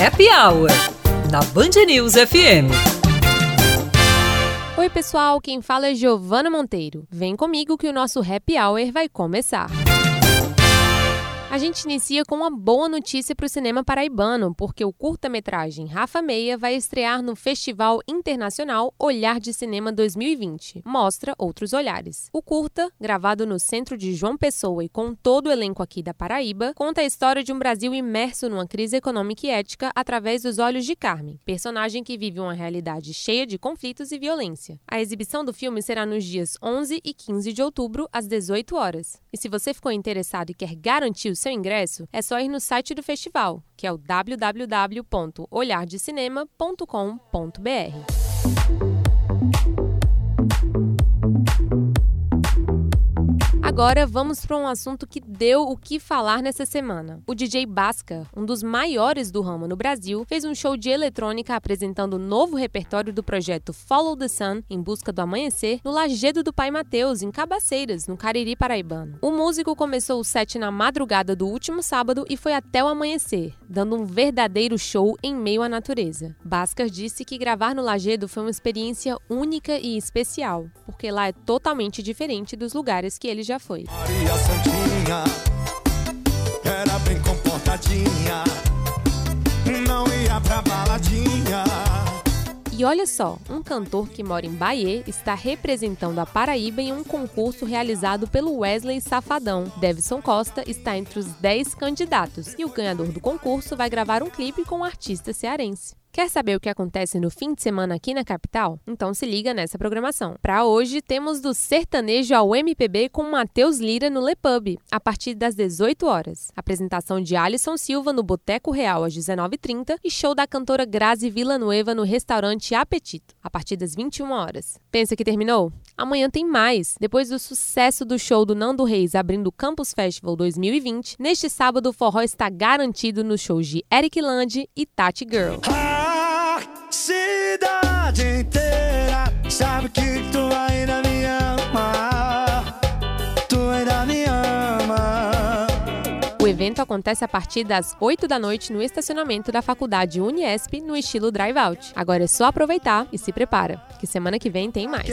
Happy Hour, na Band News FM. Oi, pessoal, quem fala é Giovana Monteiro. Vem comigo que o nosso Happy Hour vai começar. A gente inicia com uma boa notícia para o cinema paraibano, porque o curta-metragem Rafa Meia vai estrear no Festival Internacional Olhar de Cinema 2020. Mostra outros olhares. O curta, gravado no centro de João Pessoa e com todo o elenco aqui da Paraíba, conta a história de um Brasil imerso numa crise econômica e ética através dos olhos de Carmen, personagem que vive uma realidade cheia de conflitos e violência. A exibição do filme será nos dias 11 e 15 de outubro, às 18 horas. E se você ficou interessado e quer garantir o seu ingresso, é só ir no site do festival, que é o www.olhardecinema.com.br. Agora vamos para um assunto que deu o que falar nessa semana. O DJ Basca, um dos maiores do ramo no Brasil, fez um show de eletrônica apresentando o novo repertório do projeto Follow the Sun, em busca do amanhecer, no Lajedo do Pai Mateus, em Cabaceiras, no Cariri Paraibano. O músico começou o set na madrugada do último sábado e foi até o amanhecer, dando um verdadeiro show em meio à natureza. Bascar disse que gravar no Lajedo foi uma experiência única e especial, porque lá é totalmente diferente dos lugares que ele já foi foi. Maria Santinha era bem comportadinha, não ia pra baladinha. E olha só, um cantor que mora em Bahia está representando a Paraíba em um concurso realizado pelo Wesley Safadão. Devson Costa está entre os 10 candidatos e o ganhador do concurso vai gravar um clipe com o artista cearense. Quer saber o que acontece no fim de semana aqui na capital? Então se liga nessa programação. Para hoje, temos do sertanejo ao MPB com Matheus Lira no Le Pub, a partir das 18 horas. Apresentação de Alisson Silva no Boteco Real às 19h30 e show da cantora Grazi Villanueva no restaurante Apetito, a partir das 21 horas. Pensa que terminou? Amanhã tem mais. Depois do sucesso do show do Nando Reis abrindo o Campus Festival 2020, neste sábado o forró está garantido nos shows de Eric Land e Tati Girl. A evento acontece a partir das 8 da noite no estacionamento da faculdade Uniesp, no estilo drive-out. Agora é só aproveitar e se prepara, que semana que vem tem mais.